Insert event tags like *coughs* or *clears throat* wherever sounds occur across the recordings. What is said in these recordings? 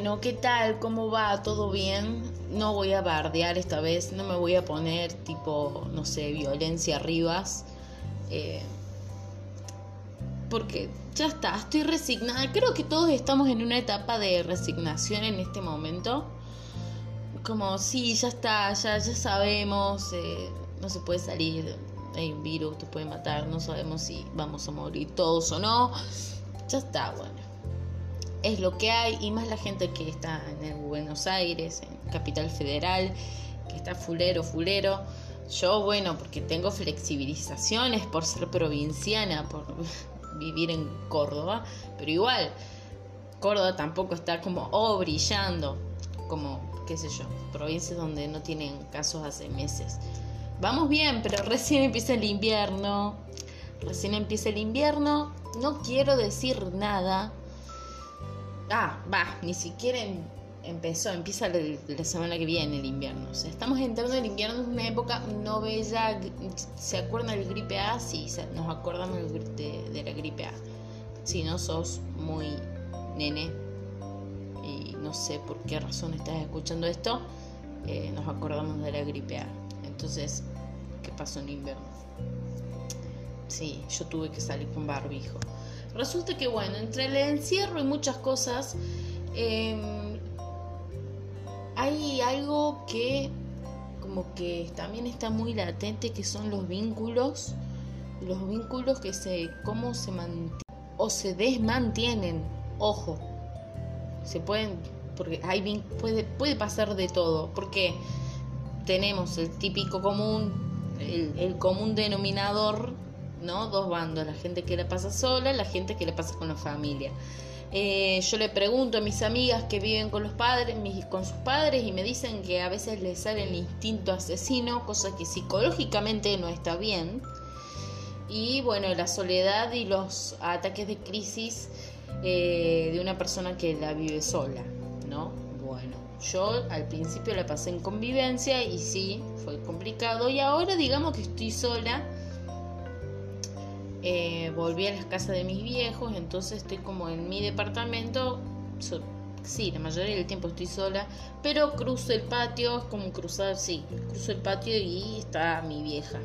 bueno, ¿qué tal? ¿Cómo va? ¿Todo bien? No voy a bardear esta vez, no me voy a poner tipo, no sé, violencia arribas. Eh, porque ya está, estoy resignada. Creo que todos estamos en una etapa de resignación en este momento. Como, sí, ya está, ya, ya sabemos, eh, no se puede salir, hay un virus, te puede matar, no sabemos si vamos a morir todos o no. Ya está, bueno es lo que hay y más la gente que está en Buenos Aires, en Capital Federal, que está fulero, fulero. Yo, bueno, porque tengo flexibilizaciones por ser provinciana, por *laughs* vivir en Córdoba, pero igual, Córdoba tampoco está como, oh, brillando, como, qué sé yo, provincias donde no tienen casos hace meses. Vamos bien, pero *laughs* recién empieza el invierno, recién empieza el invierno, no quiero decir nada, Ah, va, ni siquiera empezó, empieza la, semana que viene el invierno. Estamos entrando en el invierno, es una época no bella. ¿Se acuerdan del gripe A? Sí, nos acordamos de, la gripe A. Si no sos muy nene y no sé por qué razón estás escuchando esto, eh, nos acordamos de la gripe A. Entonces, ¿qué pasó en invierno? Sí, yo tuve que salir con barbijo. Resulta que, bueno, entre el encierro y muchas cosas, em, hay algo que como que también está muy latente, que son los vínculos, los vínculos que se, cómo se mantienen o se desmantienen, ojo, se pueden, porque hay, puede, puede pasar de todo, porque tenemos el típico común, el, el común denominador ¿no? Dos bandos, la gente que la pasa sola, la gente que la pasa con la familia. Eh, yo le pregunto a mis amigas que viven con los padres, con sus padres, y me dicen que a veces les sale el instinto asesino, cosa que psicológicamente no está bien. Y bueno, la soledad y los ataques de crisis eh, de una persona que la vive sola, ¿no? Bueno, yo al principio la pasé en convivencia y sí, fue complicado. Y ahora digamos que estoy sola eh, volví a las casas de mis viejos, entonces estoy como en mi departamento. sí, la mayoría del tiempo estoy sola, pero cruzo el patio, es como cruzar, sí, cruzo el patio y está mi vieja.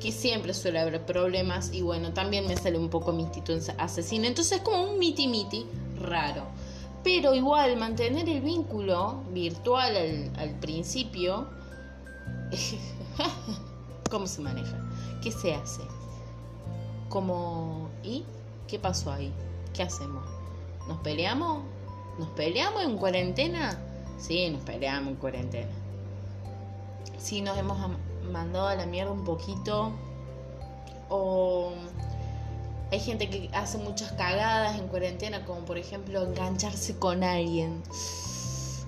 Que siempre suele haber problemas y bueno, también me sale un poco mi instinto asesino. Entonces es como un miti miti raro. Pero igual mantener el vínculo virtual al, al principio, *laughs* ¿cómo se maneja? ¿Qué se hace? Como, ¿y qué pasó ahí? ¿Qué hacemos? ¿Nos peleamos? ¿Nos peleamos en cuarentena? Sí, nos peleamos en cuarentena. Sí, nos hemos mandado a la mierda un poquito. O hay gente que hace muchas cagadas en cuarentena, como por ejemplo engancharse con alguien.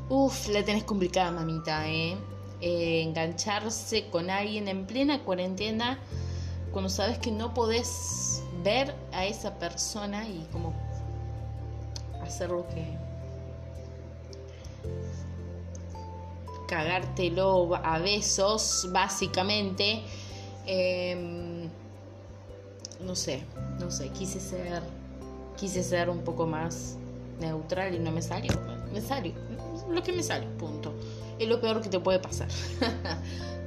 Uf, la tenés complicada, mamita, ¿eh? eh engancharse con alguien en plena cuarentena cuando sabes que no podés ver a esa persona y como hacer lo que cagártelo a besos básicamente em, no sé no sé quise ser quise ser un poco más neutral y no me salió me salió lo que me salió punto. Es lo peor que te puede pasar *laughs*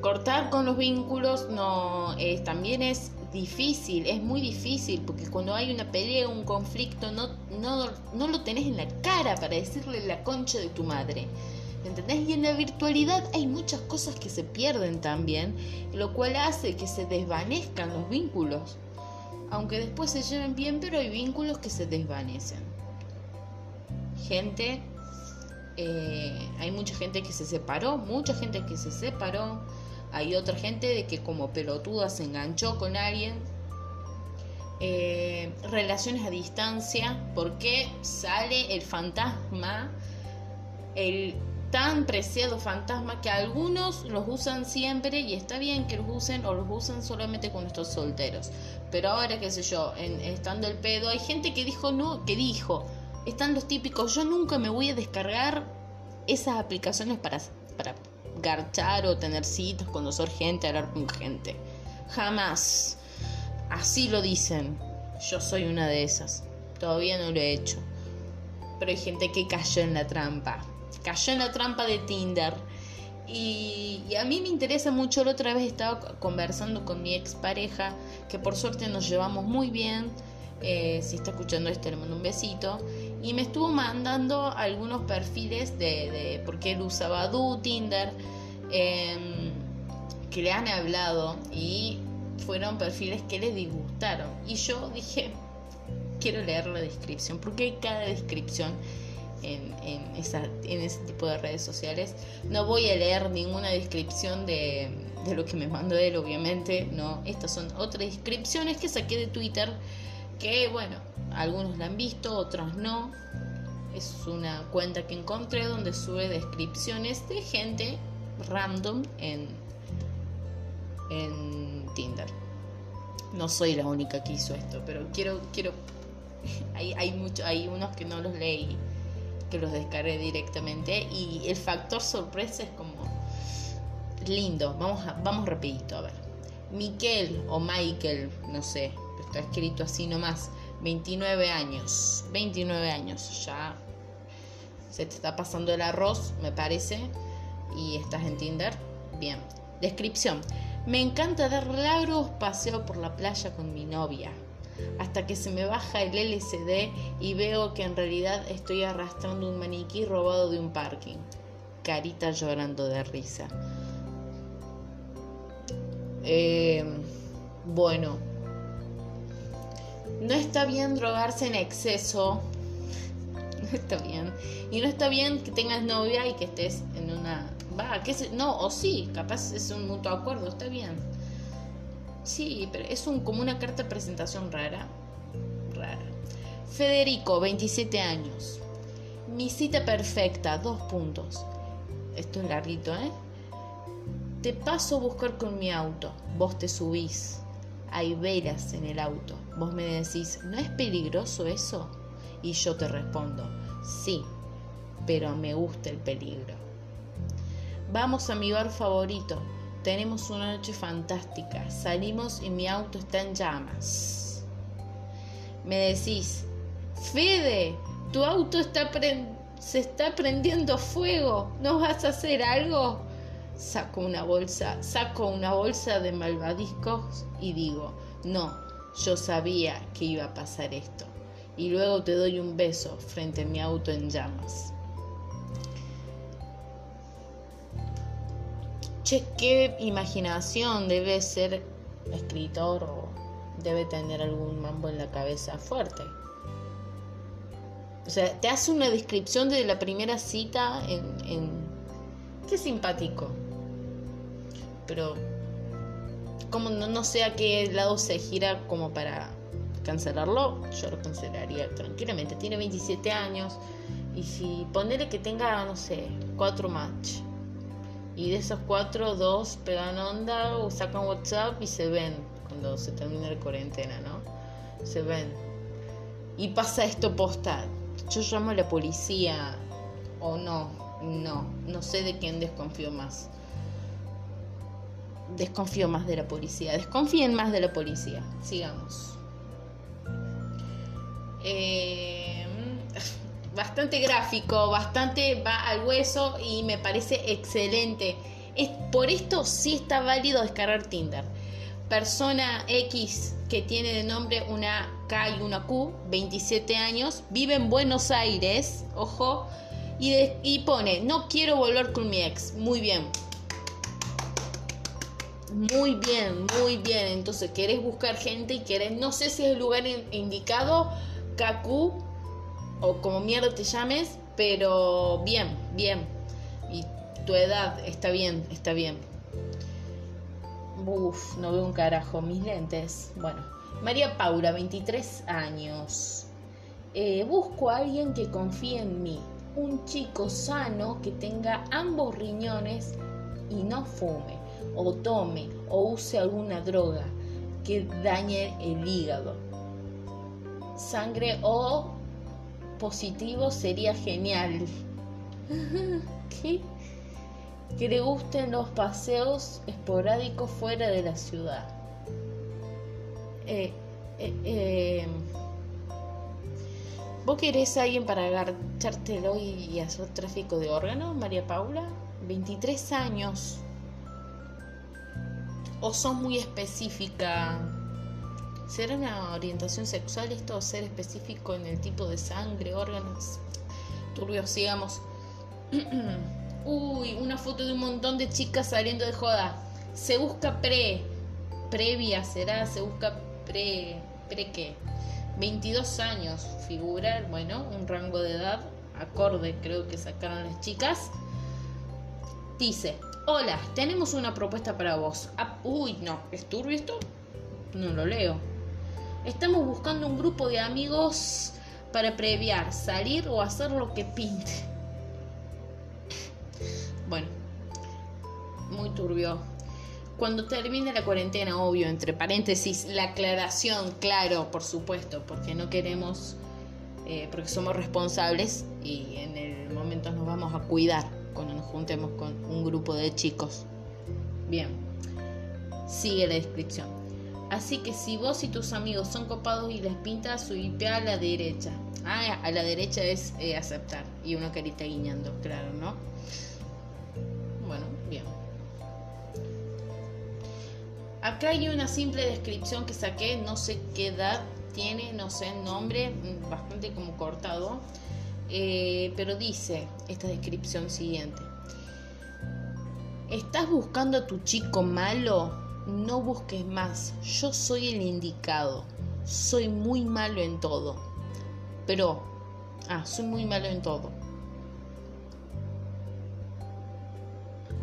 cortar con los vínculos no también es difícil, es muy difícil, porque cuando hay una pelea, un conflicto, no, no, no lo tenés en la cara para decirle la concha de tu madre. ¿Entendés? Y en la virtualidad hay muchas cosas que se pierden también, lo cual hace que se desvanezcan los vínculos. Aunque después se lleven bien, pero hay vínculos que se desvanecen. Gente, eh, hay mucha gente que se separó, mucha gente que se separó hay otra gente de que como pelotuda se enganchó con alguien. Eh, relaciones a distancia, porque sale el fantasma, el tan preciado fantasma que algunos los usan siempre y está bien que los usen o los usan solamente con estos solteros. Pero ahora, qué sé yo, en, estando el pedo, hay gente que dijo, no, que dijo, están los típicos, yo nunca me voy a descargar esas aplicaciones para, para garchar o tener citas, conocer gente, hablar con gente. Jamás. Así lo dicen. Yo soy una de esas. Todavía no lo he hecho. pero hay gente que cayó en la trampa. Cayó en la trampa de Tinder. Y, a mí me interesa mucho, la otra vez estaba conversando con mi expareja, que por suerte nos llevamos muy bien. Eh, si está escuchando esto, le mando un besito. Y me estuvo mandando algunos perfiles de, de porque él usaba Du, Tinder, em, que le han hablado y fueron perfiles que le disgustaron. Y yo dije, quiero leer la descripción, porque hay cada descripción en, en, esa, en ese tipo de redes sociales. No voy a leer ninguna descripción de, de lo que me mandó él, obviamente, no. Estas son otras descripciones que saqué de Twitter, que bueno, algunos la han visto, otros no. Es una cuenta que encontré donde sube descripciones de gente random en, en Tinder. No soy la única que hizo esto, pero quiero, quiero. *laughs* Hay, hay, hay unos que no los leí, que los descargué directamente. Y el factor sorpresa es como lindo. Vamos, a, vamos rapidito, a ver. Miquel o Michael, no sé, está escrito así nomás. 29 años. 29 años. Ya se te está pasando el arroz, me parece. Y estás en Tinder. Bien. Descripción. Me encanta dar largos paseos por la playa con mi novia. Hasta que se me baja el LCD y veo que en realidad estoy arrastrando un maniquí robado de un parking. Carita llorando de risa. Eh, bueno, no está bien drogarse en exceso. *laughs* No está bien. Y no está bien que tengas novia y que estés en una... Va, que no, o sí, capaz es un mutuo acuerdo, está bien. Sí, pero es un, como una carta de presentación rara. Rara. Federico, 27 años. Mi cita perfecta, dos puntos. Esto es larguito, ¿eh? Te paso a buscar con mi auto. Vos te subís hay velas en el auto. Vos me decís, ¿no es peligroso eso? Y yo te respondo, sí, pero me gusta el peligro. Vamos a mi bar favorito. Tenemos una noche fantástica. Salimos y mi auto está en llamas. Me decís, Fede, tu auto está se está prendiendo fuego. ¿No vas a hacer algo? Saco una bolsa, saco una bolsa de malvadiscos y digo, no, yo sabía que iba a pasar esto. Y luego te doy un beso frente a mi auto en llamas. Che, qué imaginación debe ser escritor o debe tener algún mambo en la cabeza fuerte. O sea, te hace una descripción de la primera cita en... en... Qué simpático pero como no, sé a qué lado se gira como para cancelarlo, yo lo cancelaría tranquilamente. Tiene 27 años y si ponerle que tenga, no sé, cuatro match y de esos cuatro, dos pegan onda o sacan WhatsApp y se ven cuando se termina la cuarentena, ¿no? Se ven. Y pasa esto posta. Yo llamo a la policía o no, no, no sé de quién desconfío más desconfío más de la policía. Desconfíen más de la policía. Sigamos. Eh, bastante gráfico, bastante va al hueso y me parece excelente. Es, por esto sí está válido descargar Tinder. Persona X que tiene de nombre una K y una Q, 27 años, vive en Buenos Aires, ojo, y, y pone, no quiero volver con mi ex. Muy bien, muy bien, muy bien. Entonces, querés buscar gente y querés, no sé si es el lugar indicado, Kaku, o como mierda te llames, pero bien, bien. Y tu edad está bien, está bien. Uf, no veo un carajo, mis lentes. Bueno, María Paula, 23 años. Eh, busco a alguien que confíe en mí. Un chico sano que tenga ambos riñones y no fume o tome o use alguna droga que dañe el hígado. Sangre O positivo sería genial. *laughs* ¿Qué? Que le gusten los paseos esporádicos fuera de la ciudad. Eh, eh, eh, ¿Vos querés a alguien para agachártelo y hacer tráfico de órganos, María Paula? 23 años. ¿O sos muy específica? ¿Será una orientación sexual esto o ser específico en el tipo de sangre, órganos? Turbio, sigamos. *clears throat* Uy, una foto de un montón de chicas saliendo de joda. Se busca pre. Previa será, se busca pre. ¿Pre qué? 22 años. Figura, bueno, un rango de edad acorde, creo que sacaron las chicas. Dice: Hola, tenemos una propuesta para vos. Ah, uy, no, ¿es turbio esto? No lo leo. Estamos buscando un grupo de amigos para previar, salir o hacer lo que pinte. Bueno, muy turbio. Cuando termine la cuarentena, obvio, entre paréntesis, la aclaración, claro, por supuesto, porque no queremos, eh, porque somos responsables y en el momento nos vamos a cuidar cuando nos juntemos con un grupo de chicos. Bien, sigue la descripción. Así que si vos y tus amigos son copados y les pintas su IP a la derecha. Ah, a la derecha es eh, aceptar. Y una carita guiñando, claro, ¿no? Bueno, bien. Acá hay una simple descripción que saqué, no sé qué edad tiene, no sé nombre, mm, bastante como cortado, eh, pero dice esta descripción siguiente. ¿Estás buscando a tu chico malo? No busques más, yo soy el indicado, soy muy malo en todo, pero, ah, soy muy malo en todo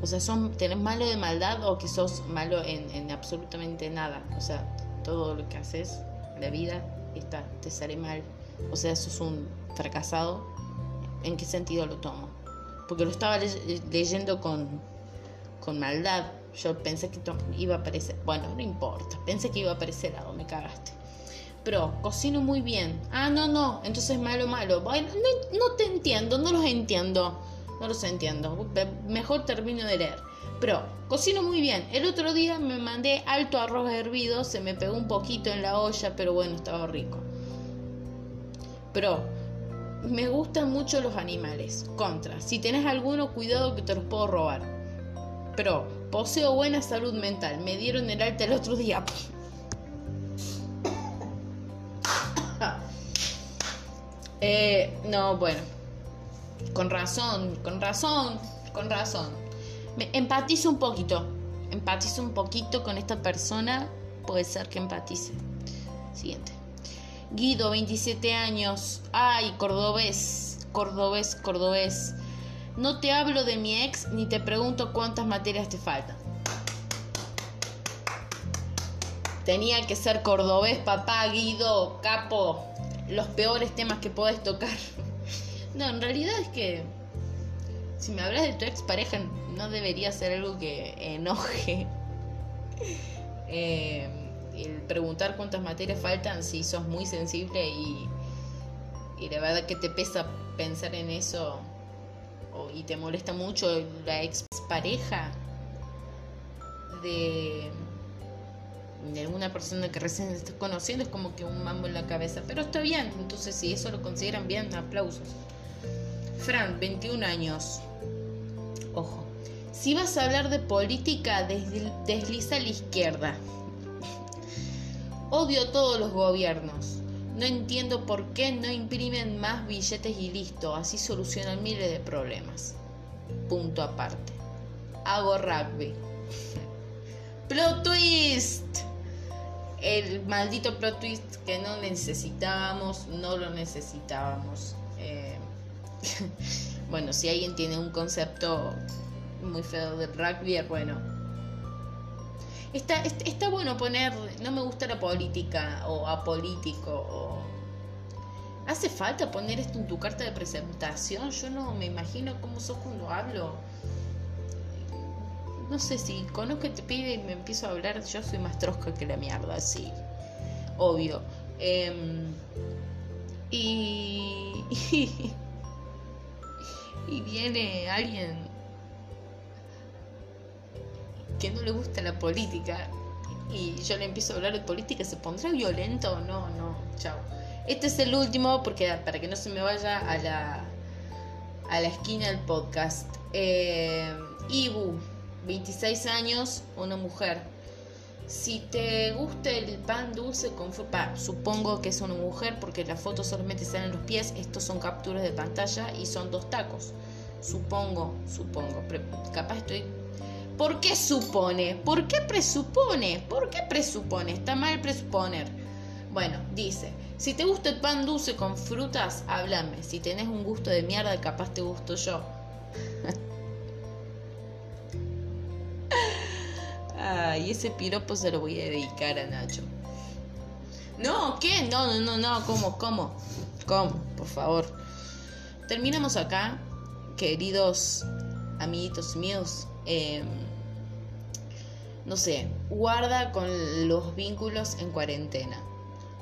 O sea, son, ¿tenés malo de maldad o que sos malo en, absolutamente nada? O sea, todo lo que haces, la vida, está, te sale mal. O sea, sos un fracasado. ¿En qué sentido lo tomo? Porque lo estaba leyendo con, con maldad. Yo pensé que iba a aparecer. Bueno, no importa. Pensé que iba a aparecer algo, me cagaste. Pero cocino muy bien. Ah, no, no. Entonces malo, malo. Bueno, no, no te entiendo, no los entiendo. No los entiendo. Mejor termino de leer. Pero cocino muy bien. El otro día me mandé alto arroz hervido. Se me pegó un poquito en la olla, pero bueno, estaba rico. Pero me gustan mucho los animales. Contra. Si tenés alguno, cuidado que te los puedo robar. Pero poseo buena salud mental. Me dieron el alta el otro día. *coughs* eh, no, bueno con razón, con razón, con razón. Empatizo un poquito, empatizo un poquito con esta persona, puede ser que empatice. Siguiente. Guido, 27 años. Ay, cordobés, cordobés, cordobés. No te hablo de mi ex ni te pregunto cuántas materias te faltan. Tenía que ser cordobés, papá, Guido, capo. Los peores temas que podés tocar. No, en realidad es que si me hablas de tu expareja no debería ser algo que enoje. *laughs* Eh, el preguntar cuántas materias faltan si sos muy sensible y, y la verdad que te pesa pensar en eso y te molesta mucho la expareja de, de alguna persona que recién estás conociendo es como que un mambo en la cabeza. Pero está bien, entonces si eso lo consideran bien, aplausos. Fran, 21 años. Ojo. Si vas a hablar de política, desliza a la izquierda. Odio todos los gobiernos. No entiendo por qué no imprimen más billetes y listo. Así solucionan miles de problemas. Punto aparte. Hago rugby. *laughs* plot twist. El maldito plot twist que no necesitábamos, no lo necesitábamos. Eh, *laughs* bueno, si alguien tiene un concepto muy feo del rugby, bueno. Está, está, bueno poner, no me gusta la política o apolítico o... ¿Hace falta poner esto en tu carta de presentación? Yo no me imagino cómo sos cuando hablo. No sé si conozco que te pide y me empiezo a hablar, yo soy más trosca que la mierda, sí. Obvio. Em, y... *laughs* y viene alguien que no le gusta la política y yo le empiezo a hablar de política, ¿se pondrá violento? No, no, chao. Este es el último porque para que no se me vaya a la, a la esquina del podcast. Eh, Ibu, 26 años, una mujer. Si te gusta el pan dulce con fruta, supongo que es una mujer porque las fotos solamente salen los pies, estos son capturas de pantalla y son dos tacos. Supongo, supongo, capaz estoy... ¿Por qué supone? ¿Por qué presupone? ¿Por qué presupone? Está mal presuponer. Bueno, dice, si te gusta el pan dulce con frutas, háblame. Si tenés un gusto de mierda, capaz te gusto yo. *laughs* Ay, ese piropo se lo voy a dedicar a Nacho. No, ¿qué? No, no, no, no, ¿cómo? ¿Cómo? ¿Cómo? Por favor. Terminamos acá, queridos amiguitos míos. Em, no sé, guarda con los vínculos en cuarentena.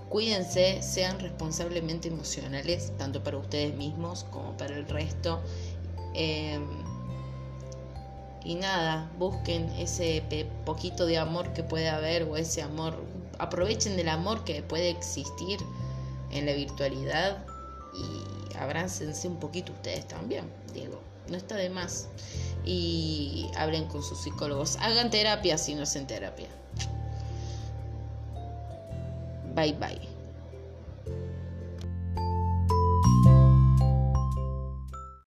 Cuídense, sean responsablemente emocionales, tanto para ustedes mismos como para el resto. Eh, y nada, busquen ese poquito de amor que puede haber o ese amor, aprovechen del amor que puede existir en la virtualidad y abráncense un poquito ustedes también, digo, no está de más. Y hablen con sus psicólogos, hagan terapia si no hacen terapia. Bye bye.